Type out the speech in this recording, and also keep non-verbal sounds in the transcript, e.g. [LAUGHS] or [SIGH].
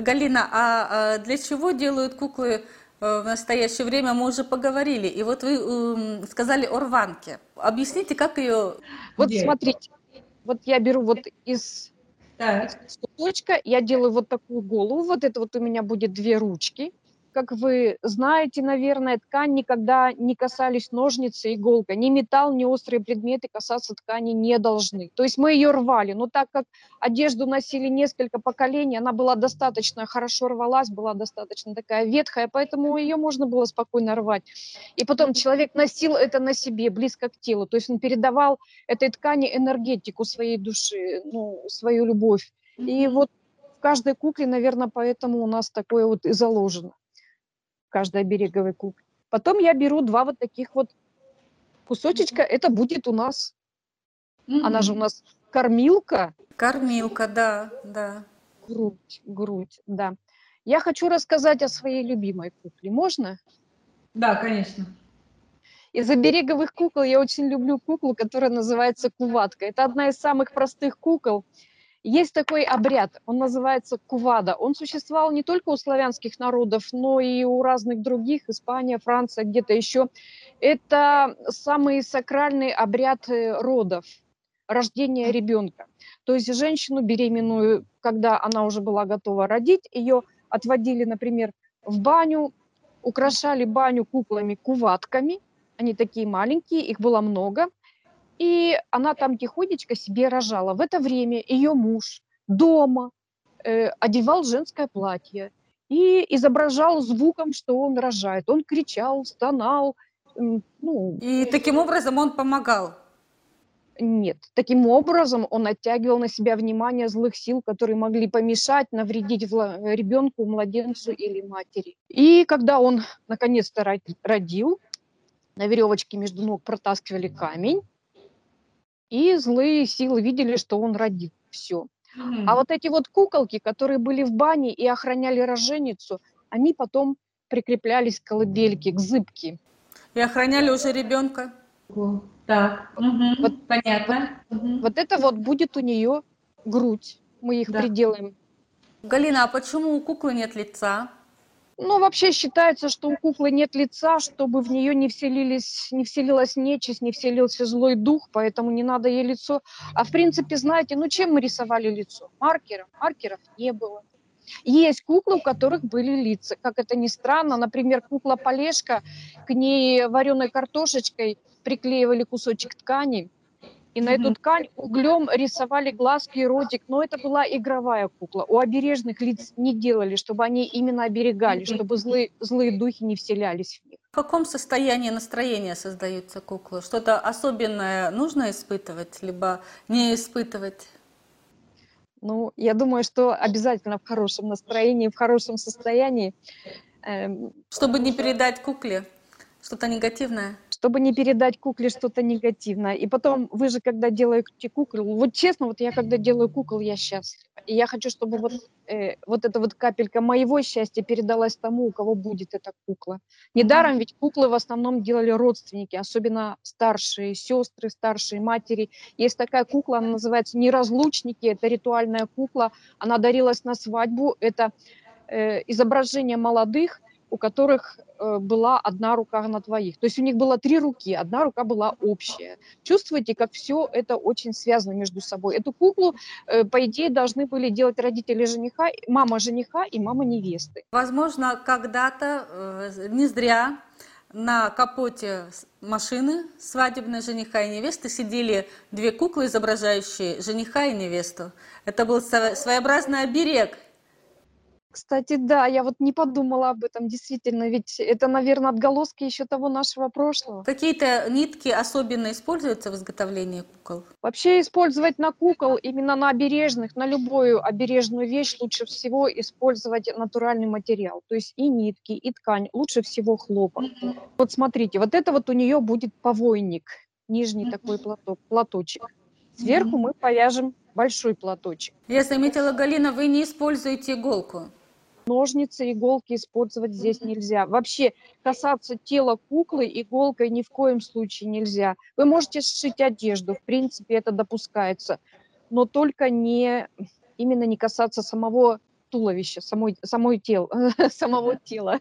Галина, а а для чего делают куклы э, в настоящее время? Мы уже поговорили. И вот вы м, сказали о рванке. Объясните, как ее... Вот Где? смотрите, вот я беру вот из, Так. из кусочка, я делаю вот такую голову, вот это вот у меня будет две ручки. Как вы знаете, наверное, ткань никогда не касались ножницы, иголка. Ни металл, ни острые предметы касаться ткани не должны. То есть мы ее рвали, но так как одежду носили несколько поколений, она была достаточно хорошо рвалась, была достаточно такая ветхая, поэтому ее можно было спокойно рвать. И потом человек носил это на себе, близко к телу. То есть он передавал этой ткани энергетику своей души, ну, свою любовь. И вот в каждой кукле, наверное, поэтому у нас такое вот и заложено. В каждой обереговой кукле. Потом я беру два вот таких вот кусочечка. Это будет у нас, она же у нас кормилка, Кормилка, да, да. грудь, грудь, да. Я хочу рассказать о своей любимой кукле. Можно? Да, конечно. Из обереговых кукол я очень люблю куклу, которая называется куватка. Это одна из самых простых кукол. Есть такой обряд, он называется кувада. Он существовал не только у славянских народов, но и у разных других, Испания, Франция, где-то еще. Это самый сакральный обряд э, родов, рождения ребенка. То есть женщину беременную, когда она уже была готова родить, ее отводили, например, в баню, украшали баню куклами-куватками, они такие маленькие, их было много, и она там тихонечко себе рожала. В это время ее муж дома э, одевал женское платье и изображал звуком, что он рожает. Он кричал, стонал, м, ну, И таким образом он помогал. нет. Таким образом он оттягивал на себя внимание злых сил, которые могли помешать, навредить вла- ребенку, младенцу или матери. И когда он наконец-то ро- родил, на веревочке между ног протаскивали камень, и злые силы видели, что он родил. Все. А вот эти вот куколки, которые были в бане и охраняли роженицу, они потом прикреплялись к колыбельке, к зыбке. И охраняли уже ребенка. вот. Так. мгм, Вот- Понятно. Мгм. Вот это вот будет у нее грудь. Мы их Да. приделаем Галина, а почему у куклы нет лица? Ну, вообще считается, что у куклы нет лица, чтобы в нее не, вселились, не вселилась нечисть, не вселился злой дух, поэтому не надо ей лицо. А в принципе, знаете, ну чем мы рисовали лицо? Маркером. Маркеров не было. Есть куклы, у которых были лица. Как это ни странно, например, кукла Полешка, к ней вареной картошечкой приклеивали кусочек ткани, и на эту ткань углем рисовали глазки и ротик, но это была игровая кукла. У обережных лиц не делали, чтобы они именно оберегали, чтобы злые, злые духи не вселялись в них. В каком состоянии настроения создаются куклы? Что-то особенное нужно испытывать, либо не испытывать? Ну, я думаю, что обязательно в хорошем настроении, в хорошем состоянии, эм, Чтобы не передать кукле что-то негативное? Чтобы не передать кукле что-то негативное. И потом, вы же, когда делаете кукол, вот честно, вот я когда делаю кукол, я счастлива. И я хочу, чтобы вот, э, вот эта вот капелька моего счастья передалась тому, у кого будет эта кукла. Недаром ведь куклы в основном делали родственники, особенно старшие сестры, старшие матери. Есть такая кукла, она называется «Неразлучники», это ритуальная кукла, она дарилась на свадьбу, это э, изображение молодых, у которых э, была одна рука на двоих. То есть у них было три руки, одна рука была общая. Чувствуете, как все это очень связано между собой. Эту куклу, э, по идее, должны были делать родители жениха, мама жениха и мама невесты. Возможно, когда-то, э, не зря, на капоте машины свадебной жениха и невесты сидели две куклы, изображающие жениха и невесту. Это был своеобразный оберег. Кстати, да, я вот не подумала об этом, действительно, ведь это, наверное, отголоски еще того нашего прошлого. Какие-то нитки особенно используются в изготовлении кукол? Вообще использовать на кукол, именно на обережных, на любую обережную вещь лучше всего использовать натуральный материал. То есть и нитки, и ткань, лучше всего хлопок. Вот смотрите, вот это вот у нее будет повойник, нижний Мгм. такой платок, платочек. Сверху мы повяжем большой платочек. Я заметила, Галина, вы не используете иголку. Ножницы, иголки использовать здесь нельзя. Вообще касаться тела куклы иголкой ни в коем случае нельзя. Вы можете сшить одежду, в принципе, это допускается, но только не именно не касаться самого туловища, самой, самой тел, [LAUGHS] самого тела.